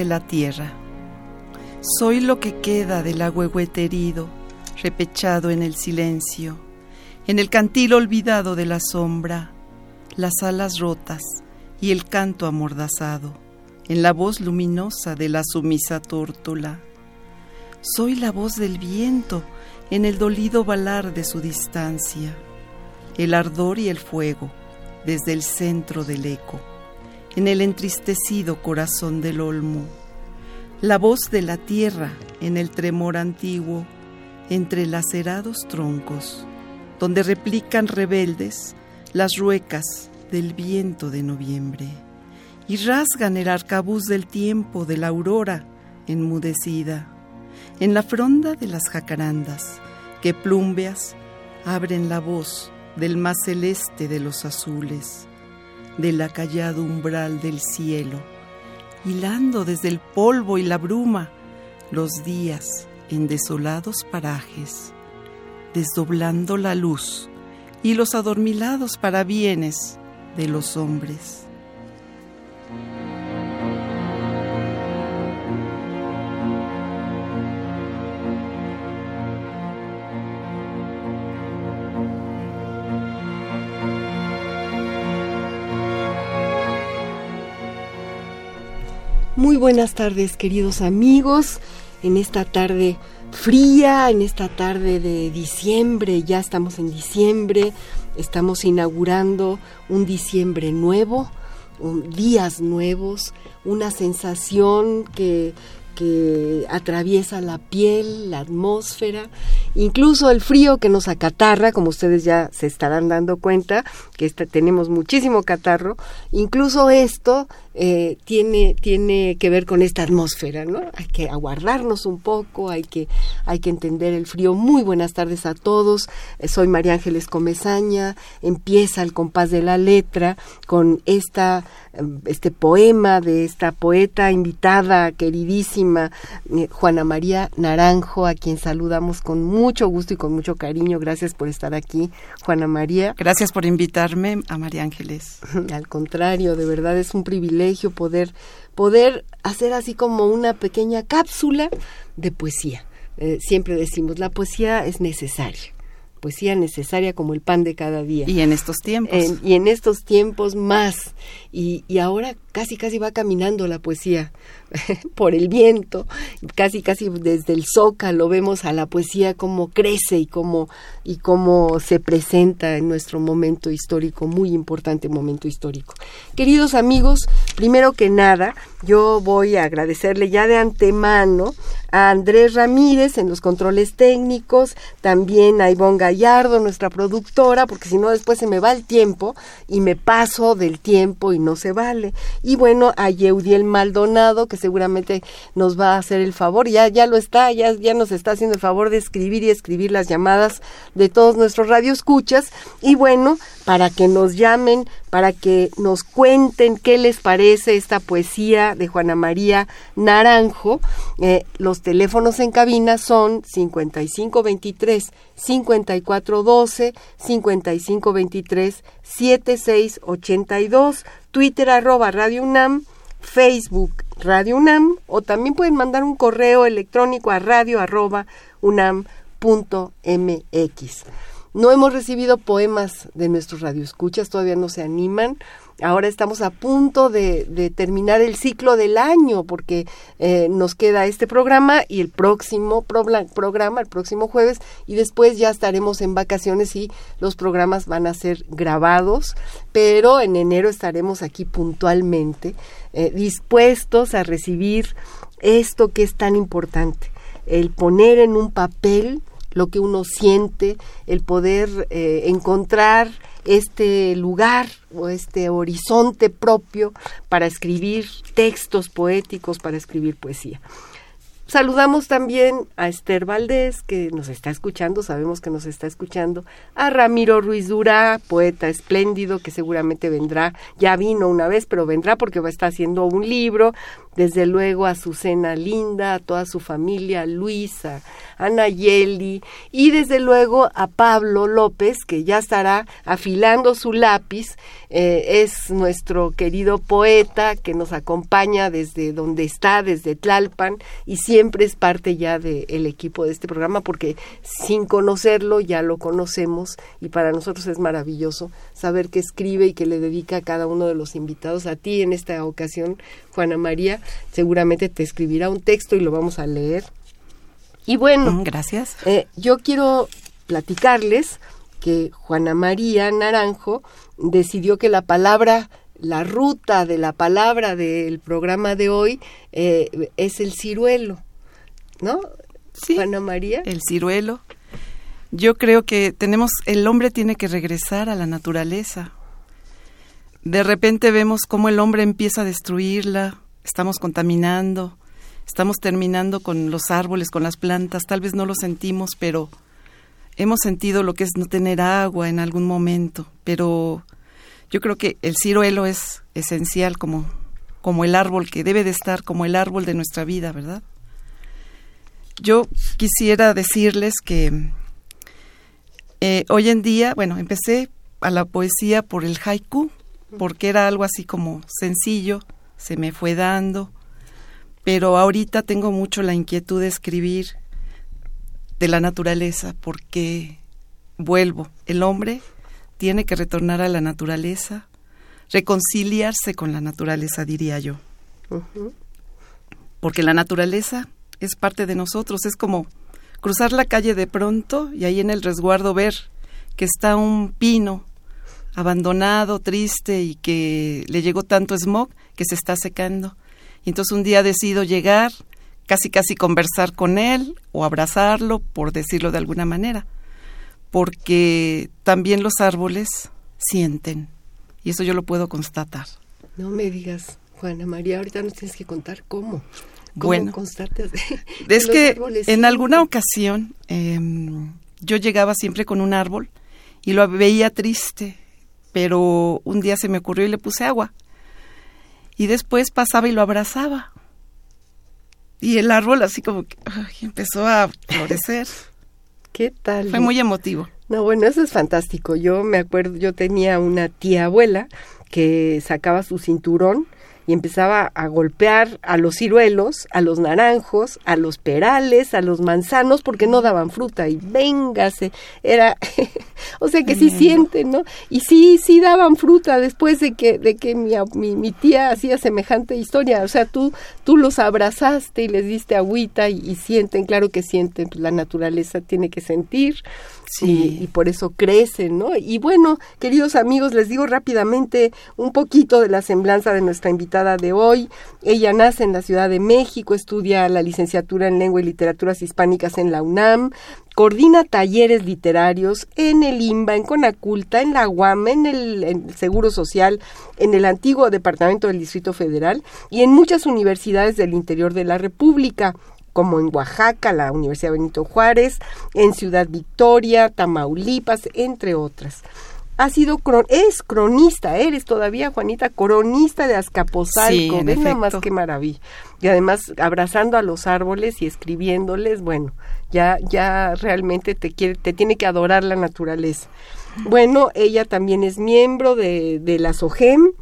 De la tierra. Soy lo que queda del agüehuete herido, repechado en el silencio, en el cantil olvidado de la sombra, las alas rotas y el canto amordazado, en la voz luminosa de la sumisa tórtola. Soy la voz del viento en el dolido balar de su distancia, el ardor y el fuego desde el centro del eco en el entristecido corazón del olmo, la voz de la tierra en el tremor antiguo, entre lacerados troncos, donde replican rebeldes las ruecas del viento de noviembre y rasgan el arcabuz del tiempo de la aurora enmudecida, en la fronda de las jacarandas que plumbeas abren la voz del más celeste de los azules del acallado umbral del cielo, hilando desde el polvo y la bruma los días en desolados parajes, desdoblando la luz y los adormilados parabienes de los hombres. Muy buenas tardes, queridos amigos. En esta tarde fría, en esta tarde de diciembre, ya estamos en diciembre, estamos inaugurando un diciembre nuevo, días nuevos, una sensación que que atraviesa la piel, la atmósfera, incluso el frío que nos acatarra, como ustedes ya se estarán dando cuenta, que tenemos muchísimo catarro, incluso esto eh, tiene, tiene que ver con esta atmósfera, ¿no? Hay que aguardarnos un poco, hay que, hay que entender el frío. Muy buenas tardes a todos, eh, soy María Ángeles Comezaña, empieza el compás de la letra con esta este poema de esta poeta invitada queridísima eh, Juana María Naranjo, a quien saludamos con mucho gusto y con mucho cariño. Gracias por estar aquí, Juana María. Gracias por invitarme a María Ángeles. Al contrario, de verdad es un privilegio poder poder hacer así como una pequeña cápsula de poesía. Eh, siempre decimos, la poesía es necesaria poesía necesaria como el pan de cada día. Y en estos tiempos. y en estos tiempos más. Y, y ahora casi, casi va caminando la poesía por el viento, casi, casi desde el zócalo vemos a la poesía cómo crece y cómo, y cómo se presenta en nuestro momento histórico, muy importante momento histórico. Queridos amigos, primero que nada, yo voy a agradecerle ya de antemano a Andrés Ramírez en los controles técnicos, también a Ivonne Gallardo, nuestra productora, porque si no después se me va el tiempo y me paso del tiempo y no se vale y bueno, a Yeudiel Maldonado, que seguramente nos va a hacer el favor, ya, ya lo está, ya, ya nos está haciendo el favor de escribir y escribir las llamadas de todos nuestros radioescuchas, y bueno, para que nos llamen, para que nos cuenten qué les parece esta poesía de Juana María Naranjo. Eh, los teléfonos en cabina son 5523 5412 5523 7682 Twitter arroba Radio UNAM, Facebook Radio UNAM o también pueden mandar un correo electrónico a radio arroba. No hemos recibido poemas de nuestros radioescuchas, todavía no se animan. ahora estamos a punto de, terminar el ciclo del año porque eh, nos queda este programa y el próximo programa, el próximo jueves, y después ya estaremos en vacaciones y los programas van a ser grabados, pero en enero estaremos aquí puntualmente eh, dispuestos a recibir esto que es tan importante, el poner en un papel lo que uno siente, el poder eh, encontrar este lugar o este horizonte propio para escribir textos poéticos, para escribir poesía. Saludamos también a Esther Valdés, que nos está escuchando, sabemos que nos está escuchando, a Ramiro Ruiz Durá, poeta espléndido, que seguramente vendrá, ya vino una vez, pero vendrá porque va a estar haciendo un libro, desde luego a Susana Linda, a toda su familia, a Luisa, a Nayeli y desde luego a Pablo López, que ya estará afilando su lápiz. Eh, es nuestro querido poeta que nos acompaña desde donde está, desde Tlalpan, y siempre es parte ya del equipo de este programa porque sin conocerlo ya lo conocemos y para nosotros es maravilloso saber que escribe y que le dedica a cada uno de los invitados, a ti en esta ocasión, Juana María, seguramente te escribirá un texto y lo vamos a leer. Y bueno, mm, gracias. Eh, yo quiero platicarles que Juana María Naranjo decidió que la palabra, la ruta de la palabra del programa de hoy eh, es el ciruelo, ¿no? Sí, Juana María. El ciruelo. Yo creo que tenemos, el hombre tiene que regresar a la naturaleza, de repente vemos cómo el hombre empieza a destruirla, estamos contaminando, estamos terminando con los árboles, con las plantas, tal vez no lo sentimos, pero hemos sentido lo que es no tener agua en algún momento, pero yo creo que el ciruelo es esencial como, como el árbol que debe de estar, como el árbol de nuestra vida, ¿verdad? Yo quisiera decirles que eh, hoy en día, bueno, empecé a la poesía por el haiku, porque era algo así como sencillo, se me fue dando, pero ahorita tengo mucho la inquietud de escribir de la naturaleza, porque vuelvo, el hombre tiene que retornar a la naturaleza, reconciliarse con la naturaleza, diría yo. Porque la naturaleza es parte de nosotros, es como cruzar la calle de pronto y ahí en el resguardo ver que está un pino abandonado, triste y que le llegó tanto smog que se está secando. Y entonces un día decido llegar, casi casi conversar con él o abrazarlo, por decirlo de alguna manera, porque también los árboles sienten y eso yo lo puedo constatar. No me digas, Juana María, ahorita nos tienes que contar cómo. bueno, es que en alguna ocasión em, yo llegaba siempre con un árbol y lo veía triste pero un día se me ocurrió y le puse agua. Y después pasaba y lo abrazaba. Y el árbol así como que empezó a florecer. ¿Qué tal? Fue muy emotivo. No, bueno, eso es fantástico. Yo me acuerdo, yo tenía una tía abuela que sacaba su cinturón y empezaba a golpear a los ciruelos, a los naranjos, a los perales, a los manzanos, porque no daban fruta. Y véngase, era, o sea que sí sienten, ¿no? Y sí, sí daban fruta después de que, de que mi, mi, tía hacía semejante historia, o sea, tú, tú los abrazaste y les diste agüita y, sienten, claro que sienten, pues la naturaleza tiene que sentir, Sí. Y, por eso crecen, ¿no? Y bueno, queridos amigos, les digo rápidamente un poquito de la semblanza de nuestra invitada de hoy. Ella nace en la Ciudad de México, estudia la licenciatura en Lengua y Literaturas Hispánicas en la UNAM, coordina talleres literarios en el IMBA, en Conaculta, en la UAM, en el, en el, Seguro Social, en el antiguo Departamento del Distrito Federal y en muchas universidades del interior de la República como en Oaxaca, la Universidad Benito Juárez, en Ciudad Victoria, Tamaulipas, entre otras. Ha sido es cronista, eres todavía Juanita, cronista de Azcapotzalco, sí, nada más que maravilla. Y además abrazando a los árboles y escribiéndoles, bueno, ya ya realmente te quiere te tiene que adorar la naturaleza. Bueno, ella también es miembro de, de la SOGEM,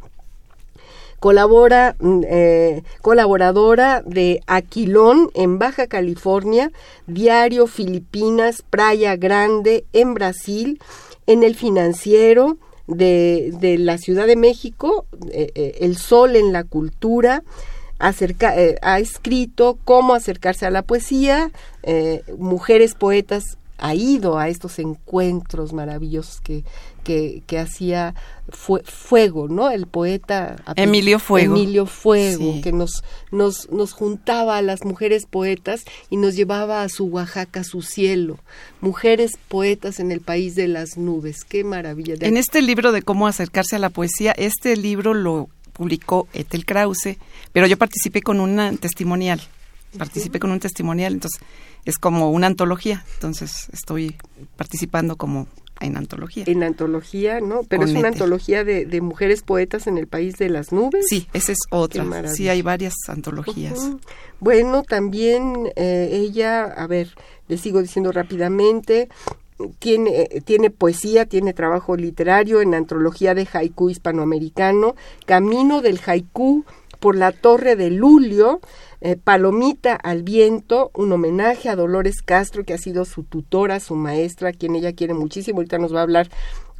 colabora, mm, eh, colaboradora de Aquilón en Baja California, Diario Filipinas, Playa Grande en Brasil, en El Financiero, de, de la Ciudad de México, eh, eh, El Sol en la Cultura, ha escrito cómo acercarse a la poesía, mujeres poetas ha ido a estos encuentros maravillosos que, que, que hacía fue, Fuego, ¿no? El poeta Emilio Fuego. Emilio Fuego, Sí. que nos, nos, nos juntaba a las mujeres poetas y nos llevaba a su Oaxaca, su cielo. Mujeres poetas en el país de las nubes. Qué maravilla. De En este libro de cómo acercarse a la poesía, este libro lo publicó Ethel Krause, pero yo participé con un testimonial. Participé con un testimonial, entonces es como una antología. Entonces estoy participando como en antología. en antología, ¿no? Pero Con es una antología de, de mujeres poetas en el país de las nubes. Sí, esa es otra. Sí, hay varias antologías. Bueno, también eh, ella, a ver, le sigo diciendo rápidamente, tiene, eh, tiene poesía, tiene trabajo literario en antología de haiku hispanoamericano, Camino del haiku por la Torre de Lulio, eh, Palomita al Viento, un homenaje a Dolores Castro, que ha sido su tutora, su maestra, a quien ella quiere muchísimo. Ahorita nos va a hablar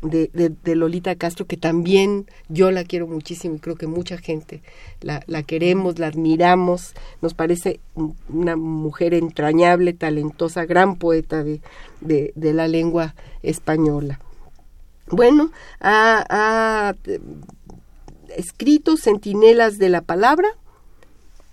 de, de- Lolita Castro, que también yo la quiero muchísimo y creo que mucha gente la, la queremos, la admiramos. Nos parece un- una mujer entrañable, talentosa, gran poeta de, de, la lengua española. Bueno, ha, ha, escrito Centinelas de la Palabra,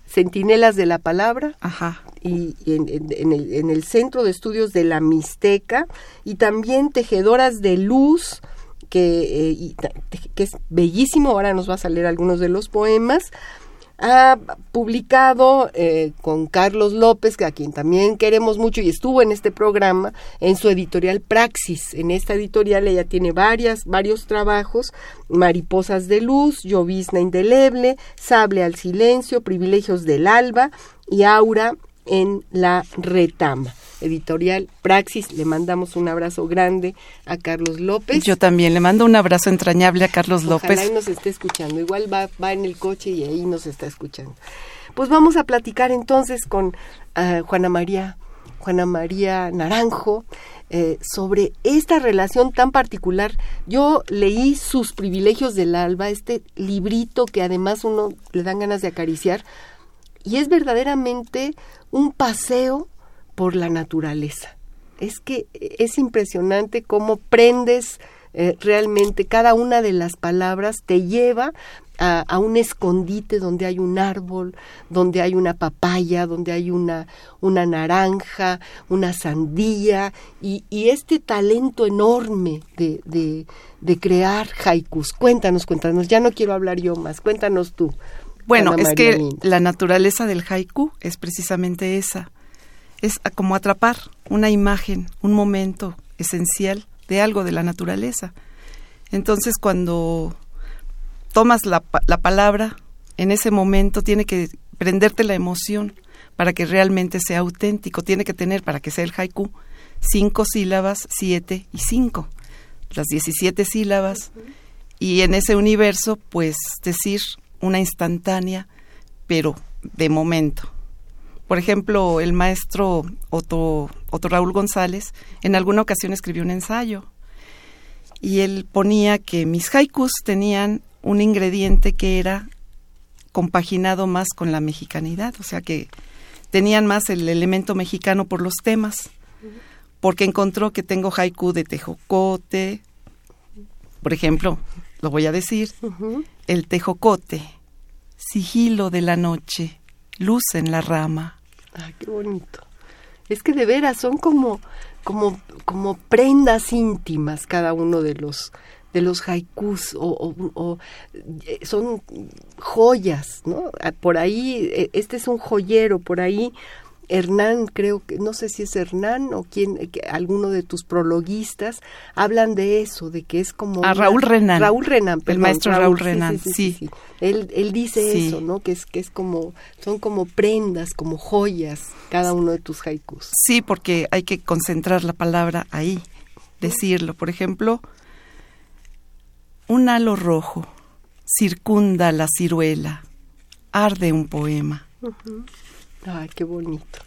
Centinelas de la Palabra, Ajá. y, y en, en- en el, en el Centro de Estudios de la Mixteca y también Tejedoras de Luz, que, eh, y que es bellísimo, ahora nos va a salir algunos de los poemas. Ha publicado eh, con Carlos López, a quien también queremos mucho y estuvo en este programa, en su editorial Praxis. En esta editorial ella tiene varias, varios trabajos, Mariposas de Luz, Llovizna Indeleble, Sable al Silencio, Privilegios del Alba y Aura en la Retama. Editorial Praxis, le mandamos un abrazo grande a Carlos López. Yo también le mando un abrazo entrañable a Carlos Ojalá López. y nos esté escuchando. Igual va, va en el coche y ahí nos está escuchando. Pues vamos a platicar entonces con ah, Juana María, Juana María Naranjo, eh, sobre esta relación tan particular. Yo leí Sus privilegios del alba, este librito que además uno le dan ganas de acariciar, y es verdaderamente un paseo por la naturaleza. Es que es impresionante cómo prendes eh, realmente cada una de las palabras, te lleva a, un escondite donde hay un árbol, donde hay una papaya, donde hay una, una naranja, una sandía, y, y este talento enorme de, de, de crear haikus. Cuéntanos, cuéntanos, ya no quiero hablar yo más, cuéntanos tú. Bueno, es que la naturaleza del haiku es precisamente esa. Es como atrapar una imagen, un momento esencial de algo de la naturaleza. Entonces, cuando tomas la, la palabra, en ese momento tiene que prenderte la emoción para que realmente sea auténtico. Tiene que tener, para que sea el haiku, cinco sílabas, siete y cinco. Las diecisiete sílabas. Y en ese universo, pues decir una instantánea, pero de momento. Por ejemplo, el maestro Otto, Otto Raúl González en alguna ocasión escribió un ensayo y él ponía que mis haikus tenían un ingrediente que era compaginado más con la mexicanidad, o sea que tenían más el elemento mexicano por los temas, porque encontró que tengo haiku de tejocote, por ejemplo, lo voy a decir. El tejocote, sigilo de la noche, luz en la rama. Ay, qué bonito. Es que de veras son como, como, como prendas íntimas cada uno de los de los haikus o, o- o, eh, son joyas, ¿no? Ah, Por ahí, eh, este es un joyero, por ahí Hernán, creo que, no sé si es Hernán o quién, eh, que alguno de tus prologuistas, hablan de eso, de que es como... A una- Raúl Renán. Raúl Renán, El perdón, maestro Raúl Renán, sí. Él, él dice Sí. eso, ¿no? Que es, que es como, son como prendas, como joyas, cada uno de tus haikus. Sí, porque hay que concentrar la palabra ahí, decirlo. Por ejemplo, un halo rojo circunda la ciruela, arde un poema. Ay, qué bonito.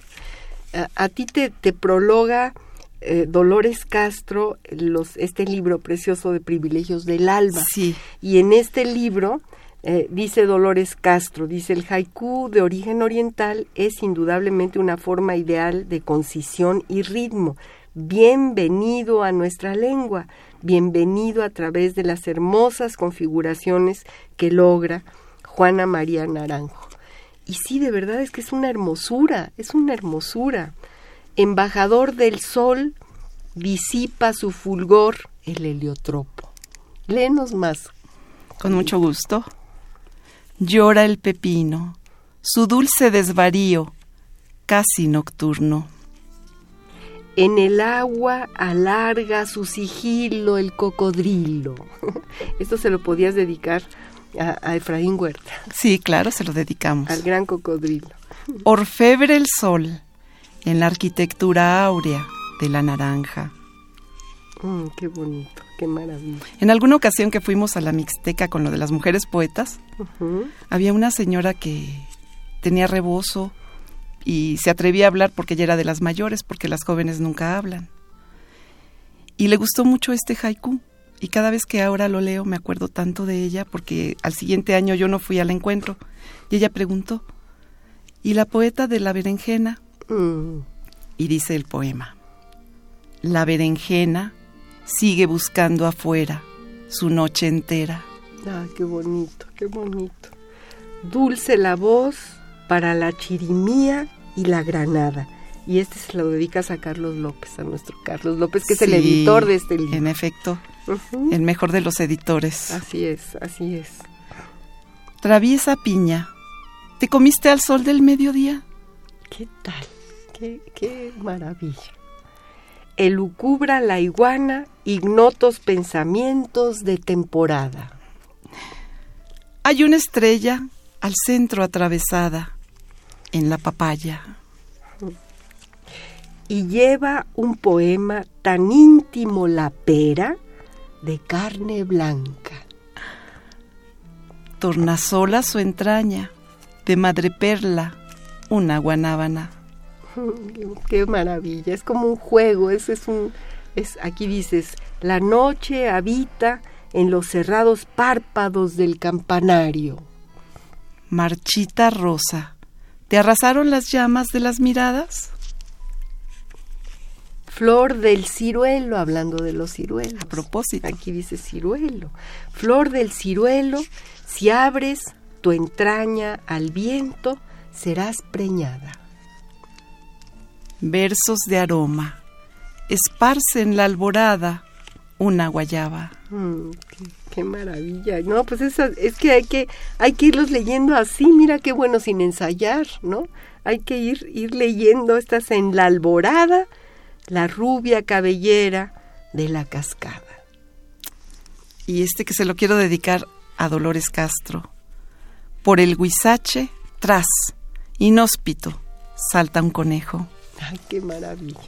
A, a ti te, te prologa eh, Dolores Castro los, este libro precioso de privilegios del alba. Sí. Y en este libro eh, dice Dolores Castro, dice el haiku de origen oriental es indudablemente una forma ideal de concisión y ritmo. Bienvenido a nuestra lengua, bienvenido a través de las hermosas configuraciones que logra Juana María Naranjo. Y sí, de verdad es que es una hermosura, es una hermosura. Embajador del sol, disipa su fulgor el heliotropo. Léenos más. Con mucho gusto. Llora el pepino, su dulce desvarío, casi nocturno. En el agua alarga su sigilo el cocodrilo. Esto se lo podías dedicar a, a Efraín Huerta, Sí, claro, se lo dedicamos. al gran cocodrilo. Orfebre el sol en la arquitectura áurea de la naranja. Mm, qué bonito, qué maravilla. En alguna ocasión que fuimos a la Mixteca con lo de las mujeres poetas, había una señora que tenía rebozo y se atrevía a hablar porque ella era de las mayores, porque las jóvenes nunca hablan. Y le gustó mucho este haiku. Y cada vez que ahora lo leo me acuerdo tanto de ella porque al siguiente año yo no fui al encuentro. Y ella preguntó, ¿y la poeta de la berenjena? Mm, Y dice el poema, La berenjena sigue buscando afuera su noche entera. Ay, qué bonito, qué bonito. Dulce la voz para la chirimía y la granada. Y este se lo dedicas a Carlos López, a nuestro Carlos López, que es el editor de este libro. En efecto, El mejor de los editores. Así es, así es. Traviesa piña, ¿te comiste al sol del mediodía? ¿Qué tal? Qué, qué maravilla. Elucubra la iguana ignotos pensamientos de temporada. Hay una estrella al centro atravesada en la papaya. Y lleva un poema tan íntimo la pera de carne blanca. Tornasola su entraña, de madreperla, una guanábana. Qué, maravilla, es como un juego, es, es un, es, aquí dices, la noche habita en los cerrados párpados del campanario. Marchita rosa, ¿te arrasaron las llamas de las miradas? Flor del ciruelo, hablando de los ciruelos. A propósito. Aquí dice ciruelo. Flor del ciruelo, si abres tu entraña al viento, serás preñada. Versos de aroma, esparce en la alborada una guayaba. Mm, qué, qué maravilla. No, pues esa- es que hay que hay que irlos leyendo así, mira qué bueno sin ensayar, ¿no? Hay que ir ir leyendo estas en la alborada, la rubia cabellera de la cascada. Y este que se lo quiero dedicar a Dolores Castro. Por el guisache, tras, inhóspito, salta un conejo. Ay, qué maravilla.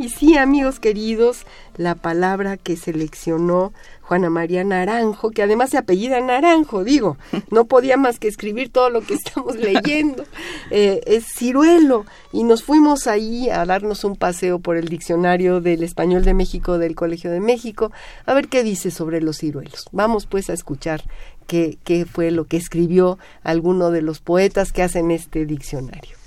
Y sí, amigos queridos, la palabra que seleccionó Juana María Naranjo, que además se apellida Naranjo, digo, no podía más que escribir todo lo que estamos leyendo, eh, es ciruelo. Y nos fuimos ahí a darnos un paseo por el diccionario del español de México del Colegio de México, a ver qué dice sobre los ciruelos. Vamos pues a escuchar qué, qué fue lo que escribió alguno de los poetas que hacen este diccionario.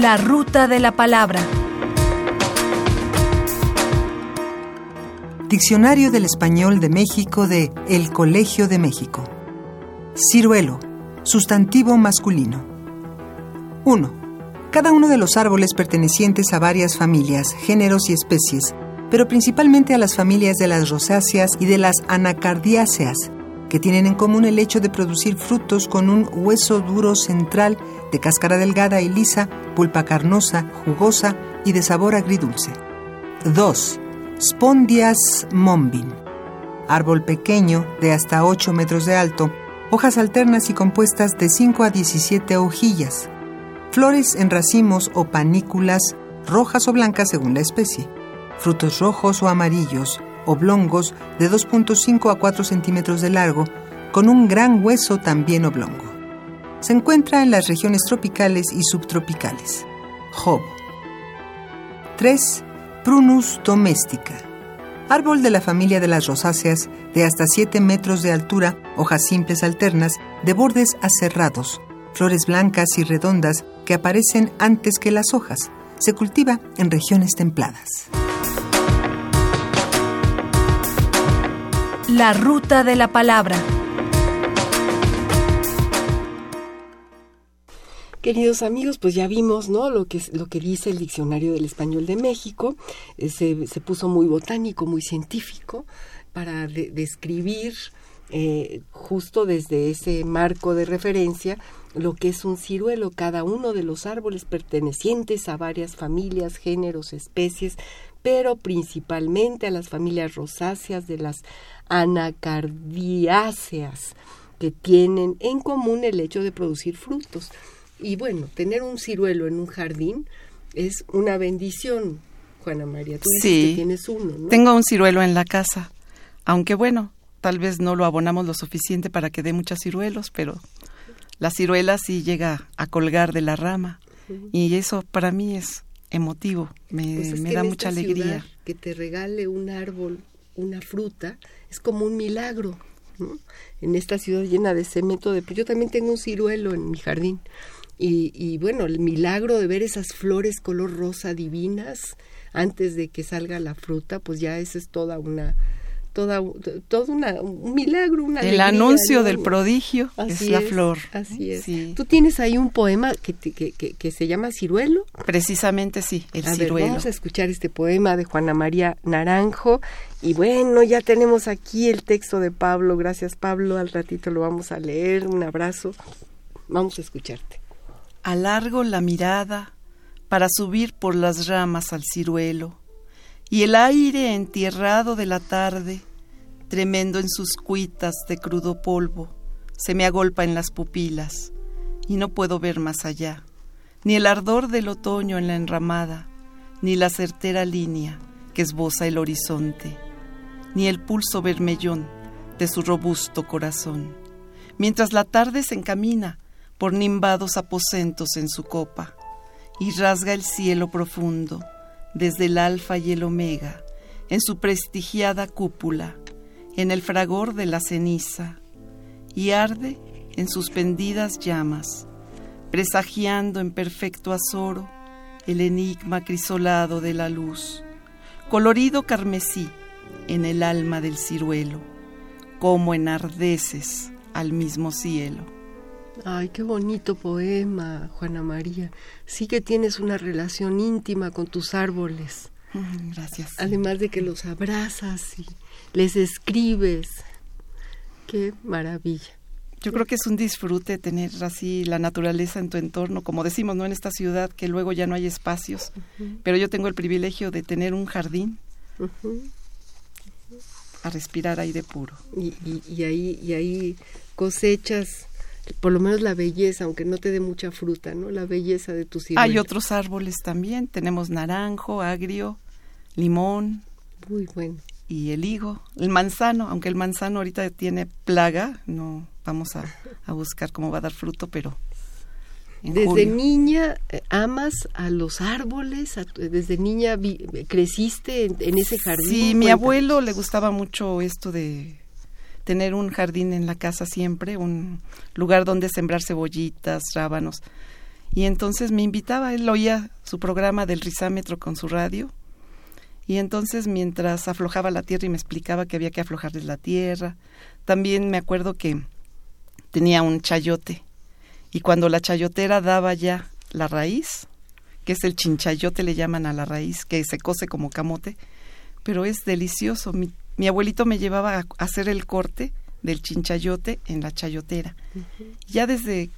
La ruta de la palabra. Diccionario del Español de México de El Colegio de México. Ciruelo, sustantivo masculino. 1. Cada uno de los árboles pertenecientes a varias familias, géneros y especies, pero principalmente a las familias de las rosáceas y de las anacardiáceas, que tienen en común el hecho de producir frutos con un hueso duro central de cáscara delgada y lisa, pulpa carnosa, jugosa y de sabor agridulce. 2. Spondias mombin. Árbol pequeño de hasta 8 metros de alto, hojas alternas y compuestas de 5 a 17 hojillas. Flores en racimos o panículas, rojas o blancas según la especie. Frutos rojos o amarillos, oblongos de 2.5 a 4 centímetros de largo, con un gran hueso también oblongo. Se encuentra en las regiones tropicales y subtropicales. Job. 3. Prunus domestica. Árbol de la familia de las rosáceas, de hasta 7 metros de altura, hojas simples alternas, de bordes aserrados, flores blancas y redondas que aparecen antes que las hojas. Se cultiva en regiones templadas. La ruta de la palabra. Queridos amigos, pues ya vimos, ¿no? Lo que, lo que dice el Diccionario del Español de México. Eh, se, se, puso muy botánico, muy científico para de, describir eh, justo desde ese marco de referencia lo que es un ciruelo, cada uno de los árboles pertenecientes a varias familias, géneros, especies, pero principalmente a las familias rosáceas de las anacardiáceas, que tienen en común el hecho de producir frutos. Y bueno, tener un ciruelo en un jardín es una bendición, Juana María. Tú sí, que tienes uno, ¿no? Tengo un ciruelo en la casa, aunque bueno, tal vez no lo abonamos lo suficiente para que dé muchos ciruelos, pero la ciruela sí llega a colgar de la rama. Y eso para mí es emotivo, me, pues es me que da mucha alegría. Que te regale un árbol, una fruta, es como un milagro. ¿no? En esta ciudad llena de cemento, de, yo también tengo un ciruelo en mi jardín. Y, y, bueno, el milagro de ver esas flores color rosa divinas antes de que salga la fruta, pues ya esa es toda una toda todo una, un milagro, una El alegría, anuncio ¿no? del prodigio Así es la flor. Así es. Sí. Tú tienes ahí un poema que, te- que, que, que se llama Ciruelo. Precisamente sí, el a ver, ciruelo. vamos a escuchar este poema de Juana María Naranjo. Y bueno, ya tenemos aquí el texto de Pablo. Gracias, Pablo. Al ratito lo vamos a leer. Un abrazo. Vamos a escucharte. Alargo la mirada para subir por las ramas al ciruelo, y el aire entierrado de la tarde, tremendo en sus cuitas de crudo polvo, se me agolpa en las pupilas, y no puedo ver más allá, ni el ardor del otoño en la enramada, ni la certera línea que esboza el horizonte, ni el pulso vermellón de su robusto corazón, mientras la tarde se encamina por nimbados aposentos en su copa, y rasga el cielo profundo, desde el alfa y el omega, en su prestigiada cúpula, en el fragor de la ceniza, y arde en suspendidas llamas, presagiando en perfecto azoro el enigma crisolado de la luz, colorido carmesí en el alma del ciruelo, como enardeces al mismo cielo. Ay, qué bonito poema, Juana María. Sí que tienes una relación íntima con tus árboles. Gracias. Además de que los abrazas y les escribes. Qué maravilla. Yo creo que es un disfrute tener así la naturaleza en tu entorno, como decimos, ¿no? En esta ciudad que luego ya no hay espacios, pero yo tengo el privilegio de tener un jardín a respirar aire puro. y, y- y ahí, y ahí cosechas por lo menos la belleza, aunque no te dé mucha fruta, ¿no? La belleza de tu ciruelo. Hay otros árboles también, tenemos naranjo, agrio, limón Muy bueno. y el higo, el manzano, aunque el manzano ahorita tiene plaga, no vamos a, a buscar cómo va a dar fruto, pero en Desde julio. niña eh, amas a los árboles, a tu- desde niña vi- creciste en, en ese jardín. Sí, mi abuelo le gustaba mucho esto de tener un jardín en la casa siempre, un lugar donde sembrar cebollitas, rábanos. Y entonces me invitaba, él oía su programa del rizámetro con su radio. Y entonces mientras aflojaba la tierra y me explicaba que había que aflojarles la tierra, también me acuerdo que tenía un chayote. Y cuando la chayotera daba ya la raíz, que es el chinchayote le llaman a la raíz, que se cose como camote, pero es delicioso. Mi abuelito me llevaba a hacer el corte del chinchayote en la chayotera. Ya desde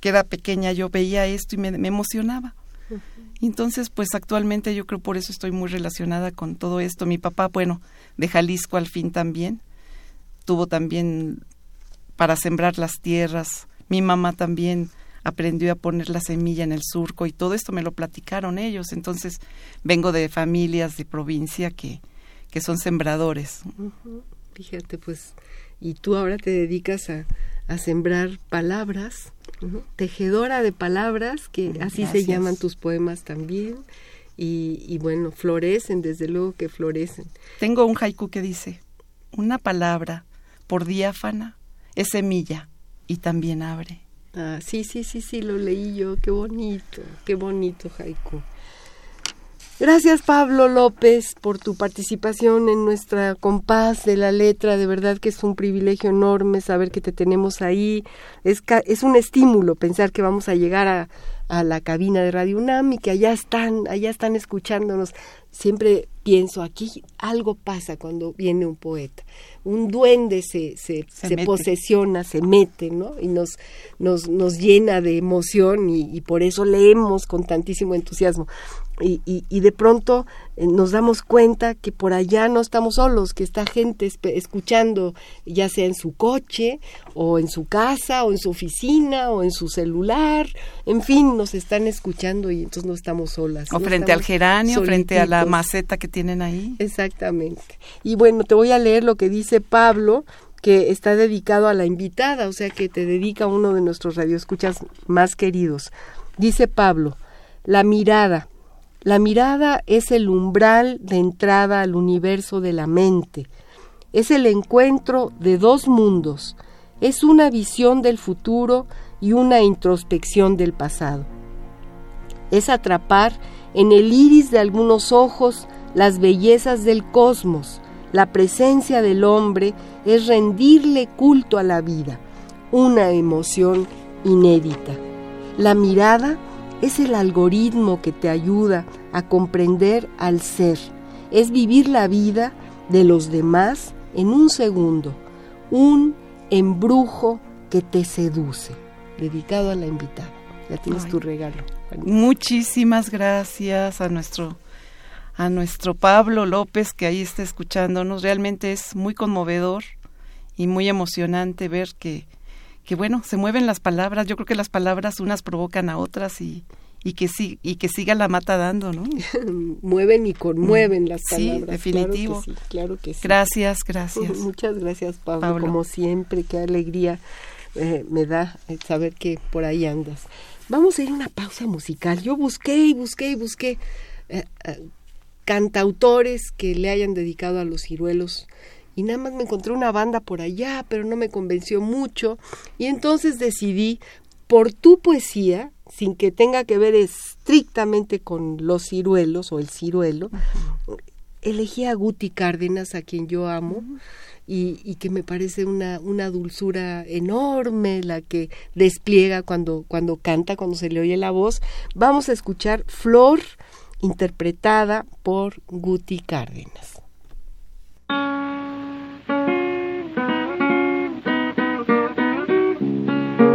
que era pequeña yo veía esto y me, me emocionaba. Entonces, pues actualmente yo creo por eso estoy muy relacionada con todo esto. Mi papá, bueno, de Jalisco al fin también, tuvo también para sembrar las tierras. Mi mamá también aprendió a poner la semilla en el surco y todo esto me lo platicaron ellos. Entonces, vengo de familias de provincia que, que son sembradores. Fíjate, pues, y tú ahora te dedicas a, a sembrar palabras tejedora de palabras, que así se llaman tus poemas también. Y, y, bueno, florecen, desde luego que florecen. Tengo un haiku que dice, una palabra por diáfana es semilla y también abre. Ah, sí, sí, sí, sí, lo leí yo, qué bonito, qué bonito haiku. Gracias Pablo López por tu participación en nuestra compás de la letra. De verdad que es un privilegio enorme saber que te tenemos ahí. Es, es un estímulo pensar que vamos a llegar a, a la cabina de Radio UNAM y que allá están, allá están escuchándonos. Siempre pienso, aquí algo pasa cuando viene un poeta. Un duende se, se, se, posesiona, se mete, ¿no? Y nos, nos, nos llena de emoción y, y por eso leemos con tantísimo entusiasmo y, y, de pronto eh, nos damos cuenta que por allá no estamos solos, que está gente escuchando, ya sea en su coche, o en su casa, o en su oficina, o en su celular, en fin, nos están escuchando y entonces no estamos solas. O frente al geranio, frente a la maceta que tienen ahí. Exactamente. Y bueno, te voy a leer lo que dice Pablo que está dedicado a la invitada, o sea que te dedica a uno de nuestros radioescuchas más queridos. Dice Pablo, la mirada, la mirada es el umbral de entrada al universo de la mente. Es el encuentro de dos mundos. Es una visión del futuro y una introspección del pasado. Es atrapar en el iris de algunos ojos las bellezas del cosmos. La presencia del hombre es rendirle culto a la vida, una emoción inédita. La mirada es el algoritmo que te ayuda a comprender al ser, es vivir la vida de los demás en un segundo, un embrujo que te seduce, dedicado a la invitada. Ya tienes tu regalo. Muchísimas gracias a nuestro a nuestro Pablo López que ahí está escuchándonos. Realmente es muy conmovedor y muy emocionante ver que que bueno, se mueven las palabras, yo creo que las palabras unas provocan a otras y, y que sí, y que siga la mata dando, ¿no? Mueven y conmueven las palabras. Sí, definitivo. Claro que sí, Gracias, gracias. Muchas gracias, Pablo, como siempre, qué alegría eh, me da saber que por ahí andas. Vamos a ir a una pausa musical. Yo busqué y busqué y busqué eh, eh, cantautores que le hayan dedicado a los ciruelos y nada más me encontré una banda por allá, pero no me convenció mucho y entonces decidí, por tu poesía, sin que tenga que ver estrictamente con los ciruelos o el ciruelo, elegí a Guti Cárdenas, a quien yo amo. Y, y, que me parece una, una dulzura enorme la que despliega cuando, cuando canta, cuando se le oye la voz. Vamos a escuchar Flor, interpretada por Guti Cárdenas.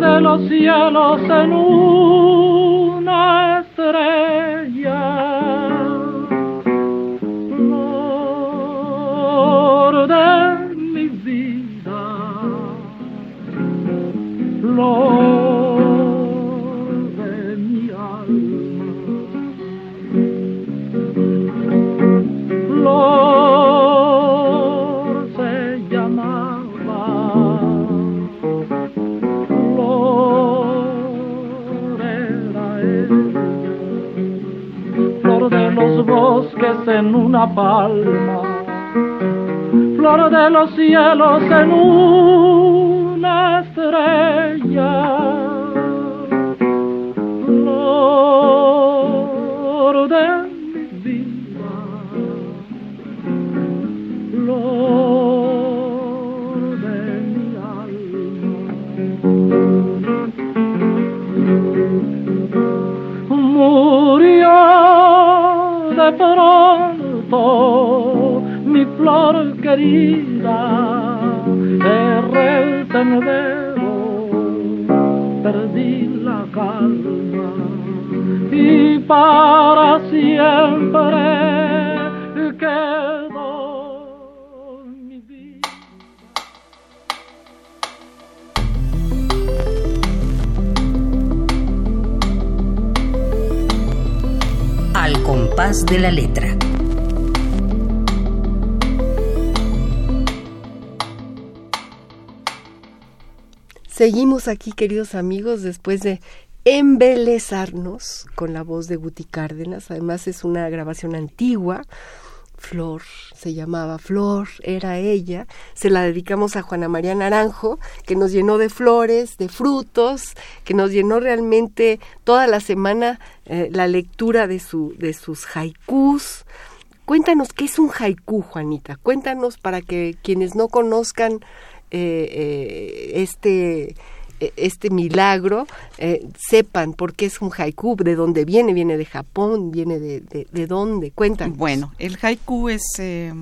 de los cielos en una estrella, cielos Aquí, queridos amigos, después de embelezarnos con la voz de Guti Cárdenas. Además es una grabación antigua. Flor se llamaba Flor, era ella. Se la dedicamos a Juana María Naranjo, que nos llenó de flores, de frutos, que nos llenó realmente toda la semana eh, la lectura de, su, de sus haikus. Cuéntanos qué es un haiku, Juanita. Cuéntanos para que quienes no conozcan eh, eh, este este milagro eh, sepan por qué es un haiku, de dónde viene, viene de Japón, viene de, de, de dónde, cuéntanos. Bueno, el haiku es eh,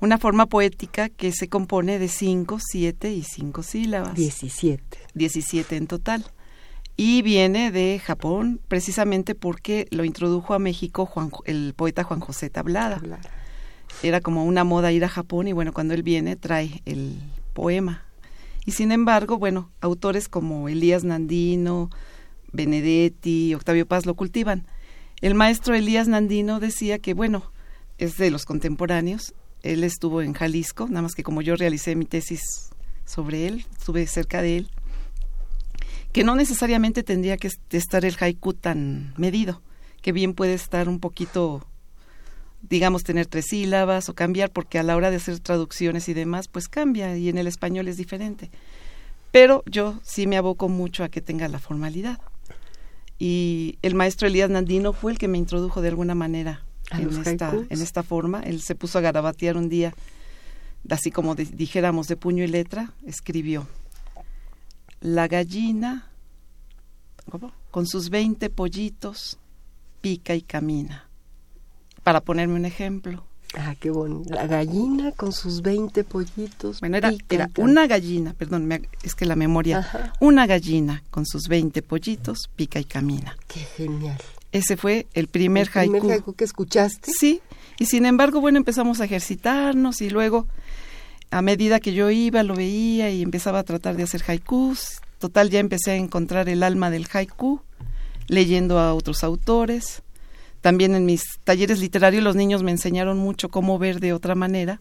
una forma poética que se compone de cinco, siete y cinco sílabas. 17. 17 en total. Y viene de Japón precisamente porque lo introdujo a México Juan, el poeta Juan José Tablada. Era como una moda ir a Japón y bueno, cuando él viene trae el poema. Y sin embargo, bueno, autores como Elías Nandino, Benedetti, Octavio Paz lo cultivan. El maestro Elías Nandino decía que, bueno, es de los contemporáneos. Él estuvo en Jalisco, nada más que como yo realicé mi tesis sobre él, estuve cerca de él, que no necesariamente tendría que estar el haiku tan medido, que bien puede estar un poquito, digamos, tener tres sílabas o cambiar, porque a la hora de hacer traducciones y demás, pues cambia y en el español es diferente. Pero yo sí me aboco mucho a que tenga la formalidad. Y el maestro Elías Nandino fue el que me introdujo de alguna manera ¿A en esta, en esta forma. Él se puso a garabatear un día, así como de- dijéramos de puño y letra, escribió, la gallina, ¿cómo? con sus 20 pollitos, pica y camina. Para ponerme un ejemplo. Ah, qué bonito. La gallina con sus 20 pollitos. Bueno, era, era una gallina, perdón, me- es que la memoria, Ajá. una gallina con sus 20 pollitos, pica y camina. Qué genial. Ese fue el primer, El primer haiku. haiku que escuchaste. Sí, y sin embargo, bueno, empezamos a ejercitarnos y luego, a medida que yo iba, lo veía y empezaba a tratar de hacer haikus. Total, ya empecé a encontrar el alma del haiku, leyendo a otros autores. También en mis talleres literarios los niños me enseñaron mucho cómo ver de otra manera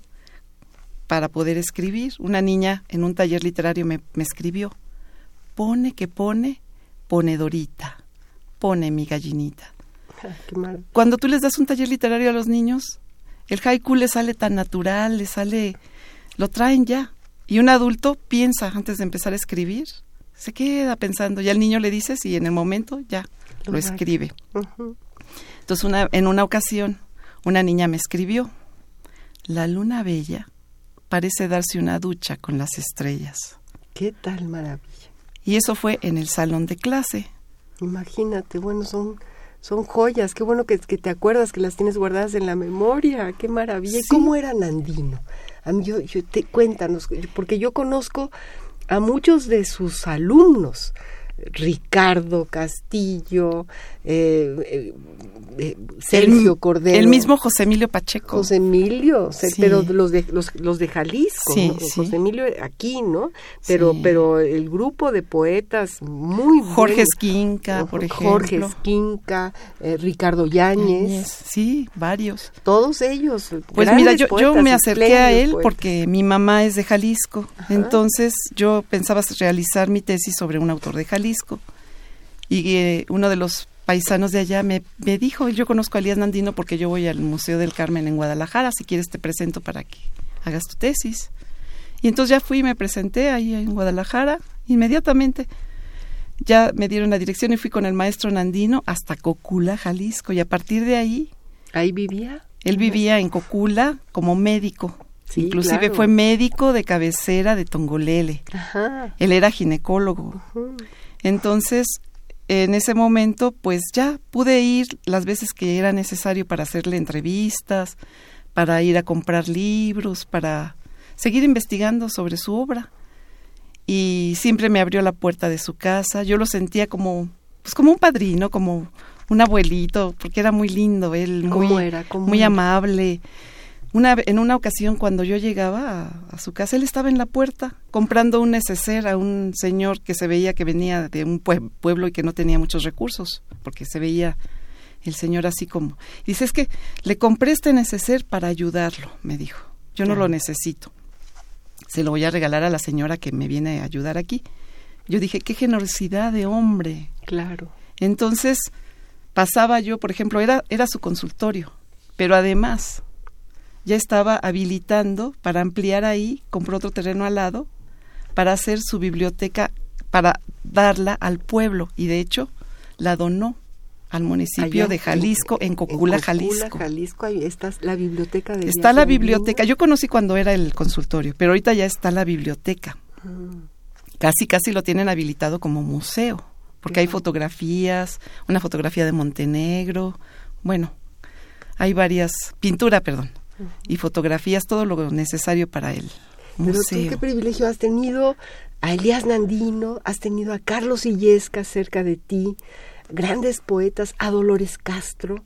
para poder escribir. Una niña en un taller literario me, me escribió, pone que pone, pone Dorita, pone mi gallinita Ah, qué mal. cuando tú les das un taller literario a los niños, el haiku les sale tan natural, les sale, lo traen ya. Y un adulto piensa antes de empezar a escribir, se queda pensando, ya el niño le dices y en el momento ya Lo escribe. Entonces una, en una ocasión una niña me escribió, la luna bella parece darse una ducha con las estrellas. Qué tal maravilla. Y eso fue en el salón de clase. Imagínate, bueno, son, son joyas. Qué bueno que, que te acuerdas, que las tienes guardadas en la memoria. Qué maravilla. ¿Y Sí. cómo era Nandino? A mí, yo, yo te, cuéntanos, porque yo conozco a muchos de sus alumnos. Ricardo Castillo, eh, eh, eh, Sergio el, Cordero. El mismo José Emilio Pacheco. José Emilio, Sí. pero los de los, los de Jalisco, Sí, ¿no? sí. José Emilio aquí, ¿no? Pero pero el grupo de poetas muy Jorge. Esquinca, por ejemplo. Jorge Esquinca, eh, Ricardo Yáñez, Sí, varios. todos ellos. Pues mira, yo, yo me acerqué a él poetas. porque mi mamá es de Jalisco. Ajá. Entonces yo pensaba realizar mi tesis sobre un autor de Jalisco. Y eh, uno de los paisanos de allá me, me dijo, yo conozco a Elías Nandino porque yo voy al Museo del Carmen en Guadalajara, si quieres te presento para que hagas tu tesis. Y entonces ya fui y me presenté ahí en Guadalajara, inmediatamente. Ya me dieron la dirección y fui con el maestro Nandino hasta Cocula, Jalisco. Y a partir de ahí ahí vivía. él vivía en Cocula como médico. Sí, Inclusive claro. fue médico de cabecera de Tongolele. Ajá. Él era ginecólogo. Entonces, en ese momento, pues ya pude ir las veces que era necesario para hacerle entrevistas, para ir a comprar libros, para seguir investigando sobre su obra. y siempre me abrió la puerta de su casa. Yo lo sentía como, pues como un padrino, como un abuelito, porque era muy lindo, él muy, ¿Cómo era? ¿Cómo muy era? Una, en una ocasión cuando yo llegaba a, a su casa, él estaba en la puerta comprando un neceser a un señor que se veía que venía de un pue- pueblo y que no tenía muchos recursos, porque se veía el señor así como... Dice, es que le compré este neceser para ayudarlo, me dijo. Yo no lo necesito. Se lo voy a regalar a la señora que me viene a ayudar aquí. Yo dije, qué generosidad de hombre. Claro. Entonces, pasaba yo, por ejemplo, era, era su consultorio, pero además ya estaba habilitando para ampliar ahí, compró otro terreno al lado, para hacer su biblioteca, para darla al pueblo, y de hecho la donó al municipio Allá de Jalisco, en, Cocula, Jalisco. Jalisco, ahí está la biblioteca de Está la biblioteca. Yo conocí cuando era el consultorio, pero ahorita ya está la biblioteca. Mm. Casi, casi lo tienen habilitado como museo, porque hay fotografías, una fotografía de Montenegro, bueno, hay varias, pintura, perdón, y fotografías, todo lo necesario para Pero tú museo. qué privilegio has tenido a Elías Nandino, has tenido a Carlos Illesca cerca de ti, grandes poetas, a Dolores Castro,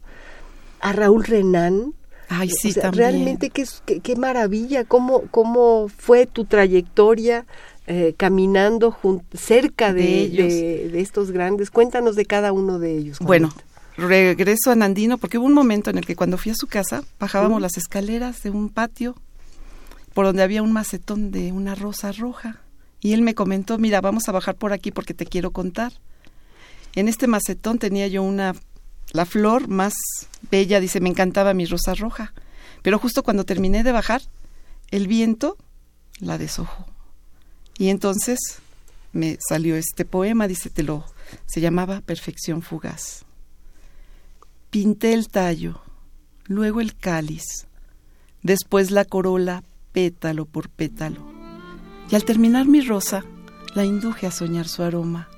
a Raúl Renán. Ay, sí, O sea, también. Realmente qué, qué, qué maravilla, cómo, cómo fue tu trayectoria eh, caminando cerca de, De ellos. de- de estos grandes. Cuéntanos de cada uno de ellos. Bueno. Regreso a Nandino porque hubo un momento en el que cuando fui a su casa bajábamos las escaleras de un patio por donde había un macetón de una rosa roja y él me comentó, mira, vamos a bajar por aquí porque te quiero contar. En este macetón tenía yo una la flor más bella, dice, me encantaba mi rosa roja, pero justo cuando terminé de bajar, el viento la deshojó. Y entonces me salió este poema, dice, te lo se llamaba Perfección fugaz. Pinté el tallo, luego el cáliz, después la corola pétalo por pétalo. Y al terminar mi rosa, la induje a soñar su aroma.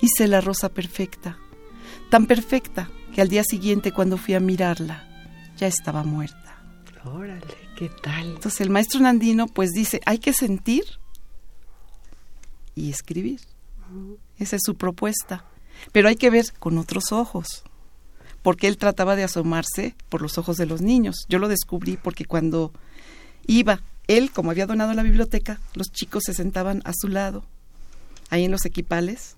Hice la rosa perfecta, tan perfecta que al día siguiente cuando fui a mirarla, ya estaba muerta. Órale, ¿qué tal? Entonces el maestro Nandino pues dice, hay que sentir y escribir. Esa es su propuesta. Pero hay que ver con otros ojos, porque él trataba de asomarse por los ojos de los niños. Yo lo descubrí porque cuando iba, él, como había donado la biblioteca, los chicos se sentaban a su lado, ahí en los equipales,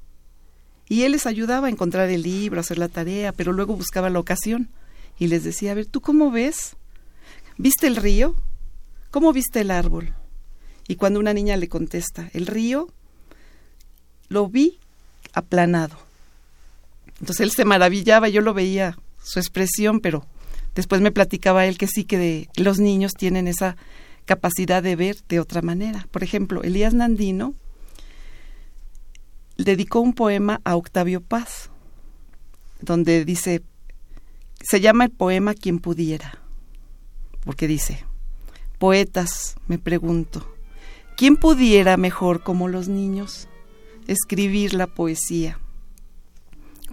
y él les ayudaba a encontrar el libro, a hacer la tarea, pero luego buscaba la ocasión y les decía, a ver, ¿tú cómo ves? ¿Viste el río? ¿Cómo viste el árbol? Y cuando una niña le contesta, el río lo vi aplanado. Entonces él se maravillaba, yo lo veía, su expresión, pero después me platicaba él que sí que los niños tienen esa capacidad de ver de otra manera. Por ejemplo, Elías Nandino dedicó un poema a Octavio Paz, donde dice, se llama el poema Quien pudiera, porque dice, poetas, me pregunto, ¿quién pudiera mejor como los niños escribir la poesía?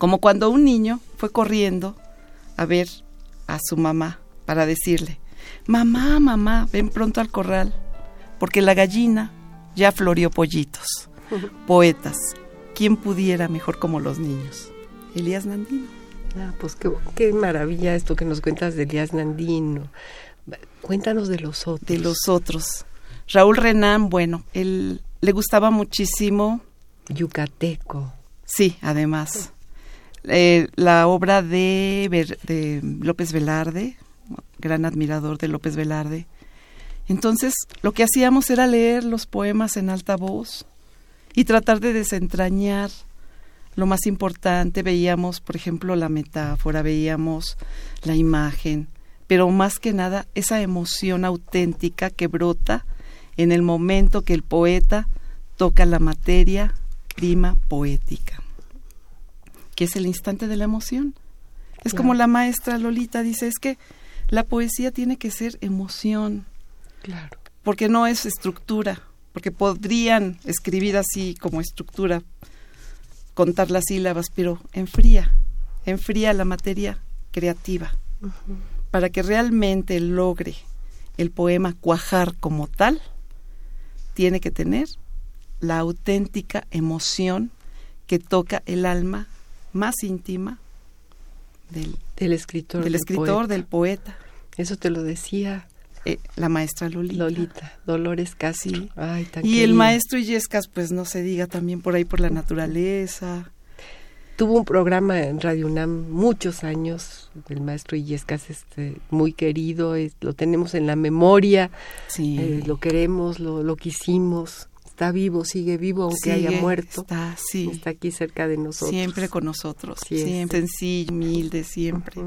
Como cuando un niño fue corriendo a ver a su mamá para decirle, mamá, mamá, ven pronto al corral, porque la gallina ya floreó pollitos. Poetas, ¿quién pudiera mejor como los niños? Elías Nandino. Ah, pues qué, qué maravilla esto que nos cuentas de Elías Nandino. Cuéntanos de los otros. de los otros. Raúl Renán, bueno, él le gustaba muchísimo, Yucateco. sí, además, eh, la obra de, de López Velarde, gran admirador de López Velarde. Entonces, lo que hacíamos era leer los poemas en alta voz y tratar de desentrañar lo más importante. Veíamos, por ejemplo, la metáfora, veíamos la imagen, pero más que nada esa emoción auténtica que brota en el momento que el poeta toca la materia prima poética, que es el instante de la emoción. Es como la maestra Lolita dice, es que la poesía tiene que ser emoción, Claro. porque no es estructura, porque podrían escribir así como estructura, contar las sílabas, pero enfría, enfría la materia creativa, para que realmente logre el poema cuajar como tal, tiene que tener la auténtica emoción que toca el alma más íntima del, del escritor, del, escritor, del poeta. Eso te lo decía eh, la maestra Lolita. Lolita, Dolores Casi. Ay, tan y el maestro Illescas, pues no se diga también por ahí por la naturaleza. Tuvo un programa en Radio UNAM muchos años, el maestro Illescas, este, muy querido, lo tenemos en la memoria, sí. Eh, lo queremos, lo, lo quisimos está vivo, sigue vivo, aunque haya muerto. Está, sí. está aquí cerca de nosotros. Siempre con nosotros. siempre sencillo, humilde, siempre.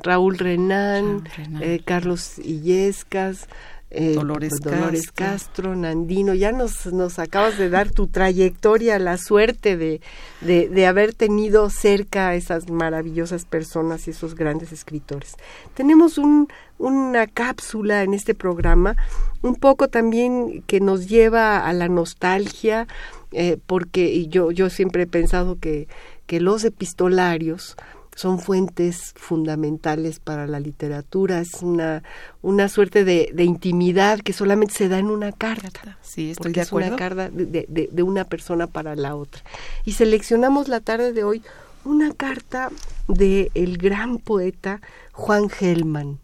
Raúl Renán, eh, Carlos Illescas, eh, Dolores, pues, Castro. Nandino, ya nos, nos acabas de dar tu trayectoria, la suerte de, de, de, haber tenido cerca a esas maravillosas personas y esos grandes escritores. Tenemos un, una cápsula en este programa, un poco también que nos lleva a la nostalgia, eh, porque yo, yo siempre he pensado que, que los epistolarios, son fuentes fundamentales para la literatura, es una, una suerte de, de intimidad que solamente se da en una carta. Sí, estoy porque de es acuerdo. una carta de, de, de, una persona para la otra. Y seleccionamos la tarde de hoy una carta de el gran poeta Juan Gelman.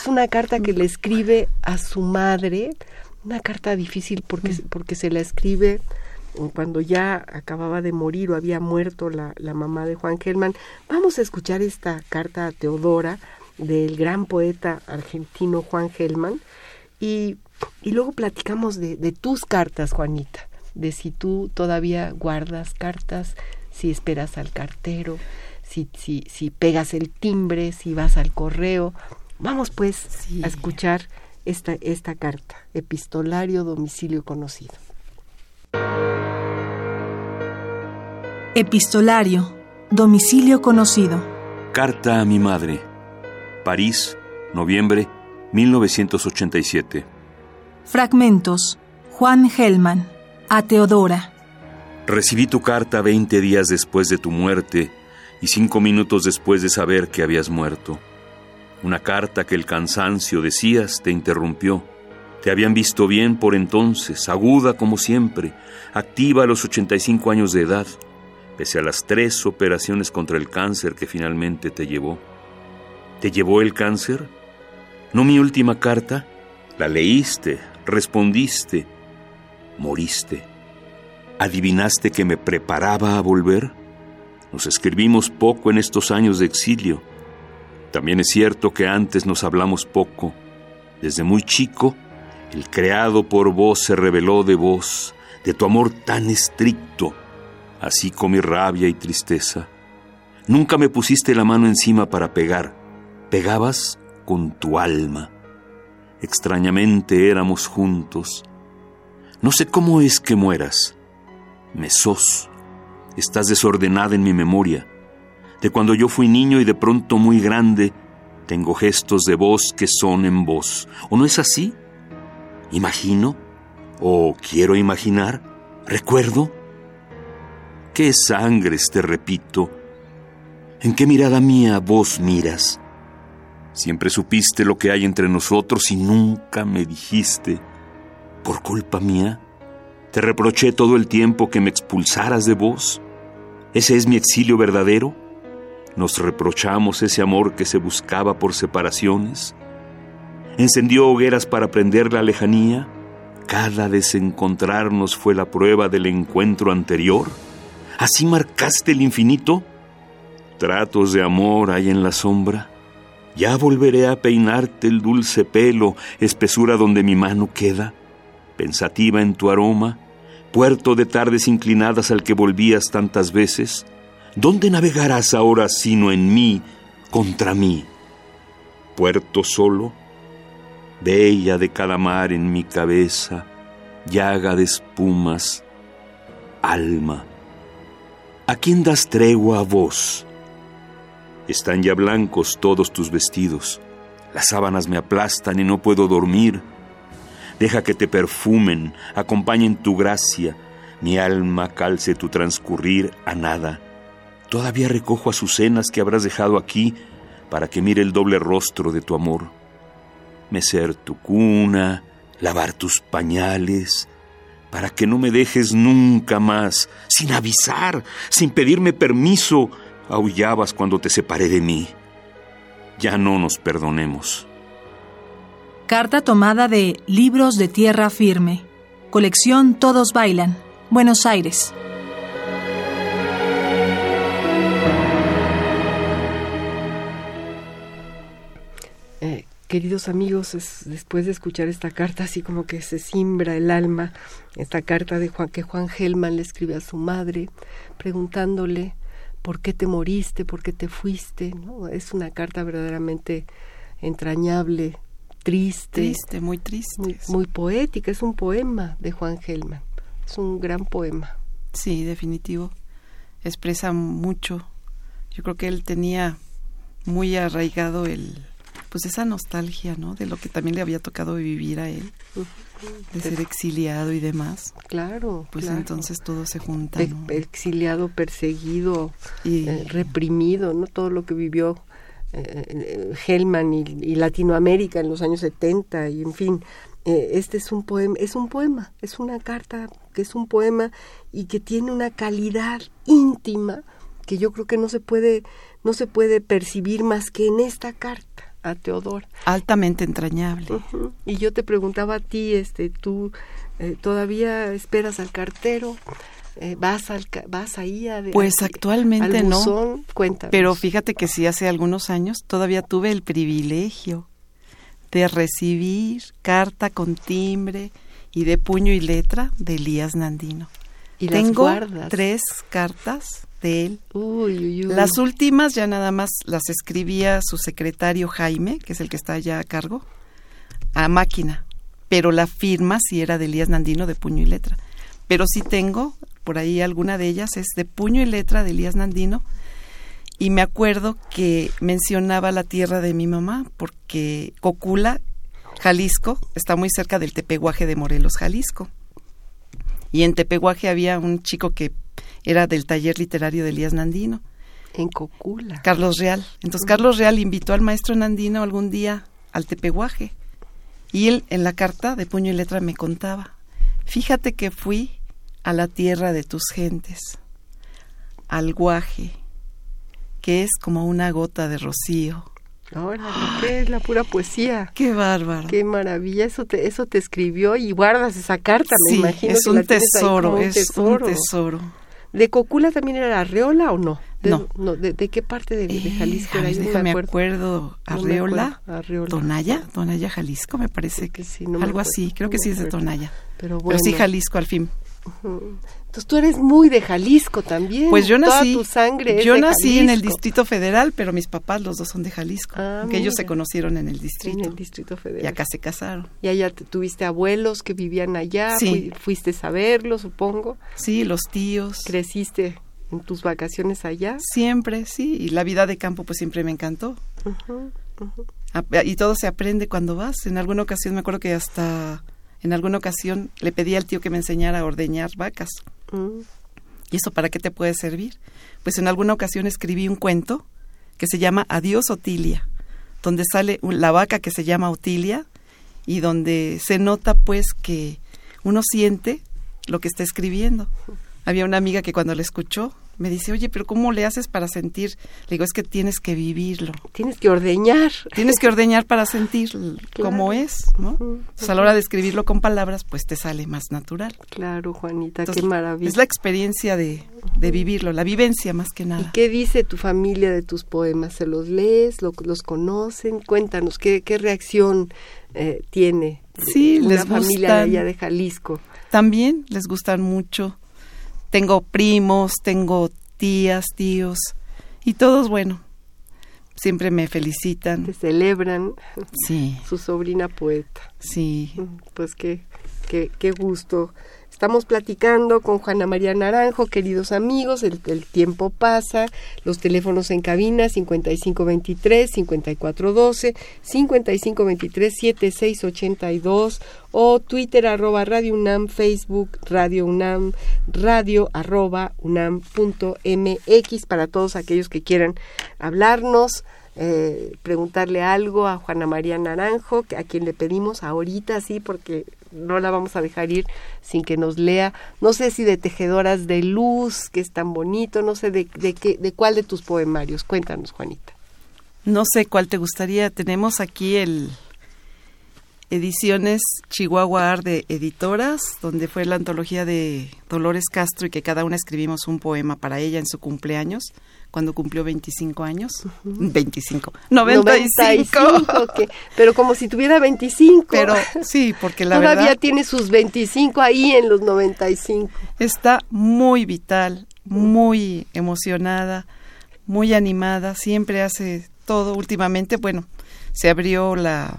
Es una carta que le escribe a su madre, una carta difícil porque, porque se la escribe cuando ya acababa de morir o había muerto la, la, mamá de Juan Gelman. Vamos a escuchar esta carta a Teodora del gran poeta argentino Juan Gelman y, y luego platicamos de, de, tus cartas, Juanita, de si tú todavía guardas cartas, si esperas al cartero, si, si, si pegas el timbre, si vas al correo. Vamos pues sí. a escuchar esta, esta carta, epistolario domicilio conocido. Epistolario. Domicilio conocido. Carta a mi madre. París, noviembre 1987. Fragmentos. Juan Gelman. A Teodora. Recibí tu carta 20 días después de tu muerte y cinco minutos después de saber que habías muerto. Una carta que el cansancio, decías, te interrumpió. Te habían visto bien por entonces, aguda como siempre, activa a los 85 años de edad, pese a las tres operaciones contra el cáncer que finalmente te llevó. ¿Te llevó el cáncer? ¿No mi última carta? La leíste, respondiste, moriste. ¿Adivinaste que me preparaba a volver? Nos escribimos poco en estos años de exilio. También es cierto que antes nos hablamos poco. Desde muy chico, el creado por vos se reveló de vos, de tu amor tan estricto, así con mi rabia y tristeza. Nunca me pusiste la mano encima para pegar, pegabas con tu alma. Extrañamente éramos juntos. No sé cómo es que mueras. Me sos. Estás desordenada en mi memoria. De cuando yo fui niño y de pronto muy grande, tengo gestos de voz que son en voz. ¿O no es así? ¿Imagino? ¿O quiero imaginar? ¿Recuerdo? ¿Qué sangres te repito? ¿En qué mirada mía vos miras? Siempre supiste lo que hay entre nosotros y nunca me dijiste. ¿Por culpa mía? ¿Te reproché todo el tiempo que me expulsaras de vos? ¿Ese es mi exilio verdadero? ¿Nos reprochamos ese amor que se buscaba por separaciones? ¿Encendió hogueras para prender la lejanía? ¿Cada desencontrarnos fue la prueba del encuentro anterior? ¿Así marcaste el infinito? ¿Tratos de amor hay en la sombra? Ya volveré a peinarte el dulce pelo, espesura donde mi mano queda, pensativa en tu aroma, puerto de tardes inclinadas al que volvías tantas veces. ¿Dónde navegarás ahora sino en mí, contra mí? Puerto solo, bella de cada mar en mi cabeza, llaga de espumas, alma. ¿A quién das tregua a vos? Están ya blancos todos tus vestidos. Las sábanas me aplastan y no puedo dormir. Deja que te perfumen, acompañen tu gracia. Mi alma calce tu transcurrir a nada. Todavía recojo azucenas que habrás dejado aquí para que mire el doble rostro de tu amor. Mecer tu cuna, lavar tus pañales, para que no me dejes nunca más, sin avisar, sin pedirme permiso, aullabas cuando te separé de mí. Ya no nos perdonemos. Carta tomada de Libros de Tierra Firme. Colección Todos Bailan. Buenos Aires. Queridos amigos, es- después de escuchar esta carta, así como que se simbra el alma, esta carta de Juan que Juan Gelman le escribe a su madre, preguntándole por qué te moriste, por qué te fuiste, ¿no? Es una carta verdaderamente entrañable, triste, Triste, muy triste. muy, muy poética, es un poema de Juan Gelman, es un gran poema. Sí, definitivo. Expresa mucho. Yo creo que él tenía muy arraigado el pues esa nostalgia, ¿no? De lo que también le había tocado vivir a él, de ser exiliado y demás. Claro, Pues claro. entonces todo se junta, exiliado, perseguido, Y- eh, reprimido, ¿no? Todo lo que vivió eh, eh, Hellman y, y Latinoamérica en los años 70 y en fin. eh, este es un poema, es un poema, es una carta que es un poema y que tiene una calidad íntima que yo creo que no se puede no se puede percibir más que en esta carta a Teodora. altamente entrañable. Y yo te preguntaba a ti, este, tú eh, todavía esperas al cartero, Eh, vas al, vas ahí a, Pues actualmente al no. buzón? Cuéntanos. Pero fíjate que sí, hace algunos años todavía tuve el privilegio de recibir carta con timbre y de puño y letra de Elías Nandino. y las Tengo guardas. tres cartas Uy, uy, uy. Las últimas ya nada más las escribía su secretario Jaime, que es el que está allá a cargo, a máquina. Pero la firma sí era de Elías Nandino de puño y letra. Pero sí tengo, por ahí alguna de ellas es de puño y letra de Elías Nandino. Y me acuerdo que mencionaba la tierra de mi mamá, porque Cocula, Jalisco, está muy cerca del Tepeguaje de Morelos, Jalisco. Y en Tepeguaje había un chico que era del taller literario de Elías Nandino. En Cocula. Carlos Real. Entonces Carlos Real invitó al maestro Nandino algún día al Tepeguaje. Y él en la carta de puño y letra me contaba, fíjate que fui a la tierra de tus gentes, al guaje, que es como una gota de rocío. Ahora, ¿qué es la pura poesía? Qué bárbaro. Qué maravilla, eso te, eso te escribió y guardas esa carta, me sí, imagino. es que un tesoro, un es tesoro. un tesoro. ¿De Cocula también era la Arreola o no? De, No. ¿de, de qué parte de, de Eh, Jalisco era? no déjame me acuerdo. No Arreola. Arreola. Tonaya, Tonaya, Jalisco, me parece que sí, no algo así, creo no que sí es de. Tonaya. Pero sí Jalisco al fin. Entonces tú eres muy de Jalisco también. Pues yo Toda nací, tu sangre es yo de nací en el. Distrito Federal, pero mis papás los dos son de Jalisco, Ah, que ellos se conocieron en el En distrito el Distrito Federal. y acá se casaron. Y allá te- tuviste abuelos que vivían allá, Sí. fui- fuiste a verlos, supongo. Sí, los tíos. Creciste en tus vacaciones allá. Siempre, sí, y la vida de campo pues siempre me encantó. Y todo se aprende cuando vas. En alguna ocasión me acuerdo que hasta en alguna ocasión le pedí al tío que me enseñara a ordeñar vacas. Mm. ¿Y eso para qué te puede servir? Pues en alguna ocasión escribí un cuento que se llama Adiós Otilia, donde sale la vaca que se llama Otilia y donde se nota pues que uno siente lo que está escribiendo. Había una amiga que cuando la escuchó me dice, oye, pero ¿cómo le haces para sentir? Le digo, es que tienes que vivirlo. Tienes que ordeñar. Tienes que ordeñar para sentir cómo es, ¿no? Ujú, Entonces, a la hora de escribirlo con palabras, pues te sale más natural. Claro, Juanita, Entonces, qué maravilla. Es la experiencia de, de vivirlo, la vivencia más que ¿Y nada. qué dice tu familia de tus poemas? ¿Se los lees? ¿Lo- ¿Los conocen? Cuéntanos, ¿qué, qué reacción eh, tiene Sí, una les familia de gustan. allá de Jalisco? También les gustan mucho. Tengo primos, tengo tías, tíos, y todos, bueno, siempre me Te felicitan. celebran Sí, su sobrina poeta. sí. Mm, Pues qué, qué, qué gusto. Estamos platicando con Juana María Naranjo, queridos amigos, el, tiempo pasa, los teléfonos en cabina 5523-5412, 5523-7682 o Twitter arroba Radio UNAM, Facebook Radio UNAM, radio arroba UNAM punto MX para todos aquellos que quieran hablarnos eh, preguntarle algo a Juana María Naranjo, a quien le pedimos ahorita, sí, porque no la vamos a dejar ir sin que nos lea. No sé si de Tejedoras de Luz, que es tan bonito, no sé de, qué, de cuál de tus poemarios. Cuéntanos, Juanita. No sé cuál te gustaría. Tenemos aquí el Ediciones Chihuahua Art de Editoras, donde fue la antología de Dolores Castro y que cada una escribimos un poema para ella en su cumpleaños cuando cumplió 25 años. 25. 95. 95 que- pero como si tuviera 25. Pero sí, porque la Todavía verdad tiene sus 25 ahí en los 95. está muy vital, muy emocionada, muy animada, siempre hace todo últimamente. Bueno, se abrió la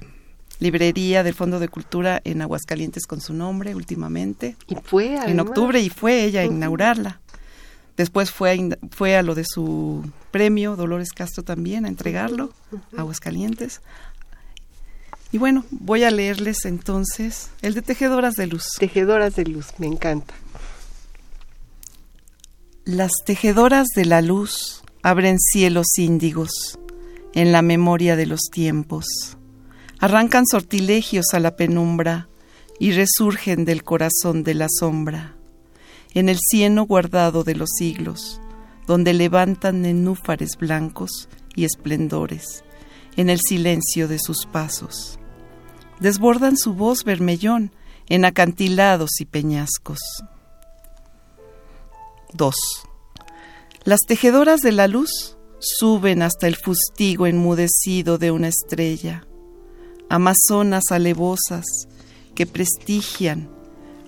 librería del Fondo de Cultura en Aguascalientes con su nombre últimamente. Y fue en además. octubre y fue ella a inaugurarla. Después fue a, fue a lo de su premio, Dolores Castro también, a entregarlo a Aguascalientes. Y bueno, voy a leerles entonces el de Tejedoras de Luz. Tejedoras de luz, me encanta. Las tejedoras de la luz abren cielos índigos en la memoria de los tiempos. Arrancan sortilegios a la penumbra y resurgen del corazón de la sombra, en el cieno guardado de los siglos, donde levantan nenúfares blancos y esplendores, en el silencio de sus pasos. Desbordan su voz vermellón en acantilados y peñascos. 2. Las tejedoras de la luz suben hasta el fustigo enmudecido de una estrella, amazonas alevosas que prestigian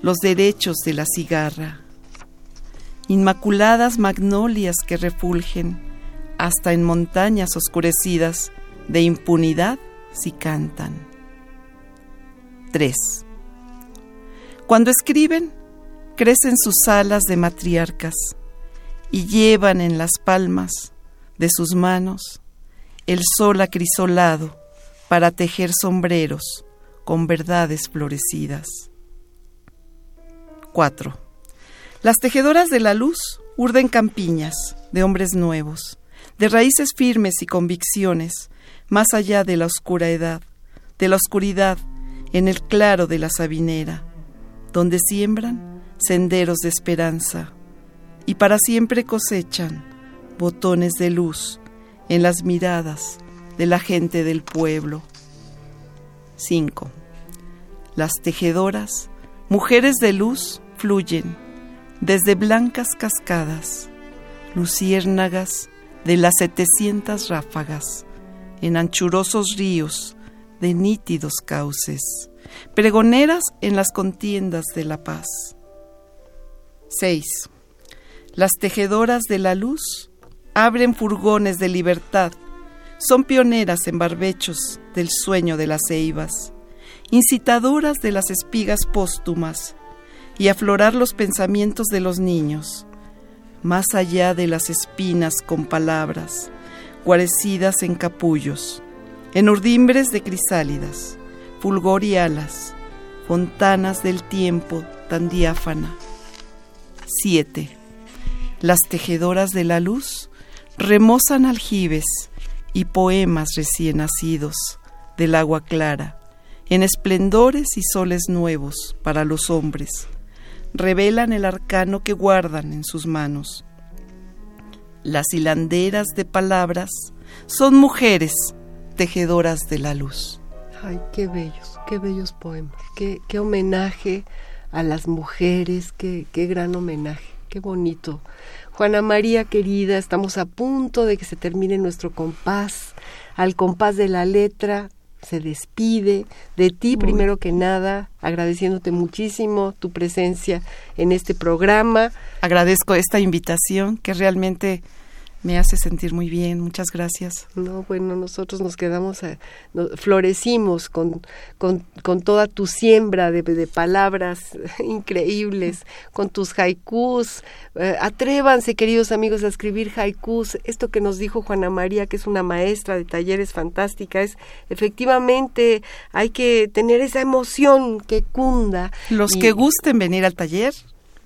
los derechos de la cigarra, inmaculadas magnolias que refulgen hasta en montañas oscurecidas de impunidad si cantan. 3. Cuando escriben, crecen sus alas de matriarcas y llevan en las palmas de sus manos el sol acrisolado para tejer sombreros con verdades florecidas. 4. Las tejedoras de la luz urden campiñas de hombres nuevos, de raíces firmes y convicciones, más allá de la oscura edad, de la oscuridad, en el claro de la sabinera, donde siembran senderos de esperanza y para siempre cosechan botones de luz en las miradas de la gente del pueblo. 5. Las tejedoras, mujeres de luz, fluyen desde blancas cascadas, luciérnagas de las setecientas ráfagas, en anchurosos ríos de nítidos cauces, pregoneras en las contiendas de la paz. 6. Las tejedoras de la luz abren furgones de libertad, son pioneras en barbechos del sueño de las ceibas, incitadoras de las espigas póstumas y aflorar los pensamientos de los niños, más allá de las espinas con palabras, guarecidas en capullos, en urdimbres de crisálidas, fulgor y alas, fontanas del tiempo tan diáfana. 7. Las tejedoras de la luz remozan aljibes y poemas recién nacidos del agua clara, en esplendores y soles nuevos para los hombres, revelan el arcano que guardan en sus manos. Las hilanderas de palabras son mujeres tejedoras de la luz. Ay, qué bellos, qué bellos poemas. Qué, qué homenaje a las mujeres, qué, qué gran homenaje, qué bonito. Juana María querida, estamos a punto de que se termine nuestro compás. Al compás de la letra se despide de ti primero que nada, agradeciéndote muchísimo tu presencia en este programa. Agradezco esta invitación que realmente me hace sentir muy bien. Muchas gracias. No, bueno, nosotros nos quedamos, a- no- florecimos con, con, con toda tu siembra de, de palabras increíbles, con tus haikus. Eh, atrévanse, queridos amigos, a escribir haikus. Esto que nos dijo Juana María, que es una maestra de talleres fantástica, es efectivamente hay que tener esa emoción que cunda. Los Y- que gusten venir al taller,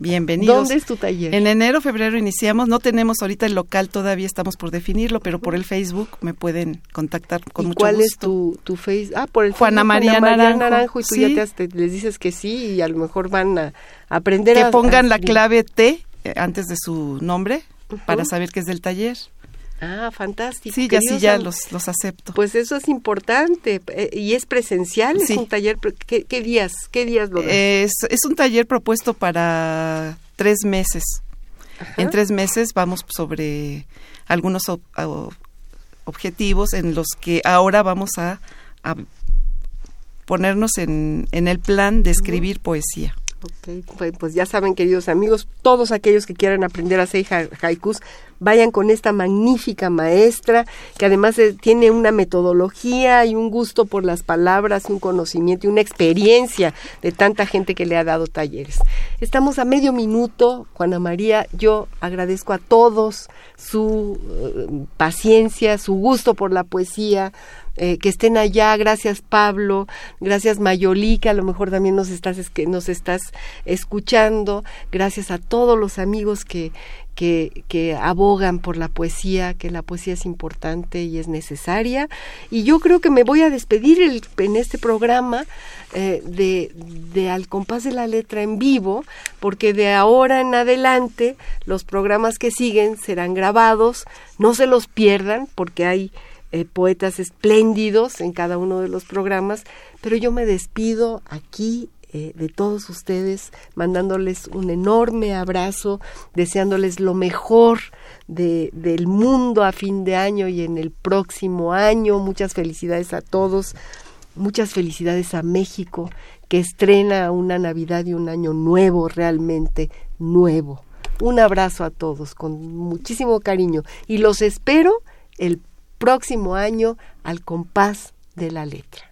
Bienvenidos. ¿Dónde es tu taller? En enero, febrero iniciamos. No tenemos ahorita el local, todavía estamos por definirlo, pero por el Facebook me pueden contactar con ¿Y mucho cuál gusto. es tu, tu face? Ah, por el Juana Facebook, María Naranjo. Naranjo. Y tú Sí. ya te, te- les dices que sí y a lo mejor van a aprender Que a... pongan a- la clave T eh, antes de su nombre para saber que es del taller. Ah, fantástico. Sí, ya sí, ya los, los acepto. Pues eso es importante. eh, ¿Y es presencial? ¿Es un taller? ¿Qué, qué días? ¿Qué días lo das? Es, es un taller propuesto para tres meses. En tres meses vamos sobre algunos ob- objetivos en los que ahora vamos a, a ponernos en, en el plan de escribir poesía. Ok, pues- pues ya saben, queridos amigos, todos aquellos que quieran aprender a hacer ha- haikus, vayan con esta magnífica maestra, que además eh, tiene una metodología y un gusto por las palabras, un conocimiento y una experiencia de tanta gente que le ha dado talleres. Estamos a medio minuto, Juana María, yo agradezco a todos su eh, paciencia, su gusto por la poesía, eh, que estén allá. Gracias Pablo, gracias Mayolí, que a lo mejor también nos estás, es- que nos estás escuchando. Gracias a todos los amigos que, que, abogan por la poesía, que la poesía es importante y es necesaria. Y yo creo que me voy a despedir en este programa eh, de, de Al compás de la letra en vivo, porque de ahora en adelante los programas que siguen serán grabados, no se los pierdan, porque hay eh, poetas espléndidos en cada uno de los programas, pero yo me despido aquí eh, de todos ustedes, mandándoles un enorme abrazo, deseándoles lo mejor de, del mundo a fin de año y en el próximo año. Muchas felicidades a todos, muchas felicidades a México, que estrena una Navidad y un año nuevo, realmente nuevo. Un abrazo a todos con muchísimo cariño y los espero el próximo año al compás de la letra.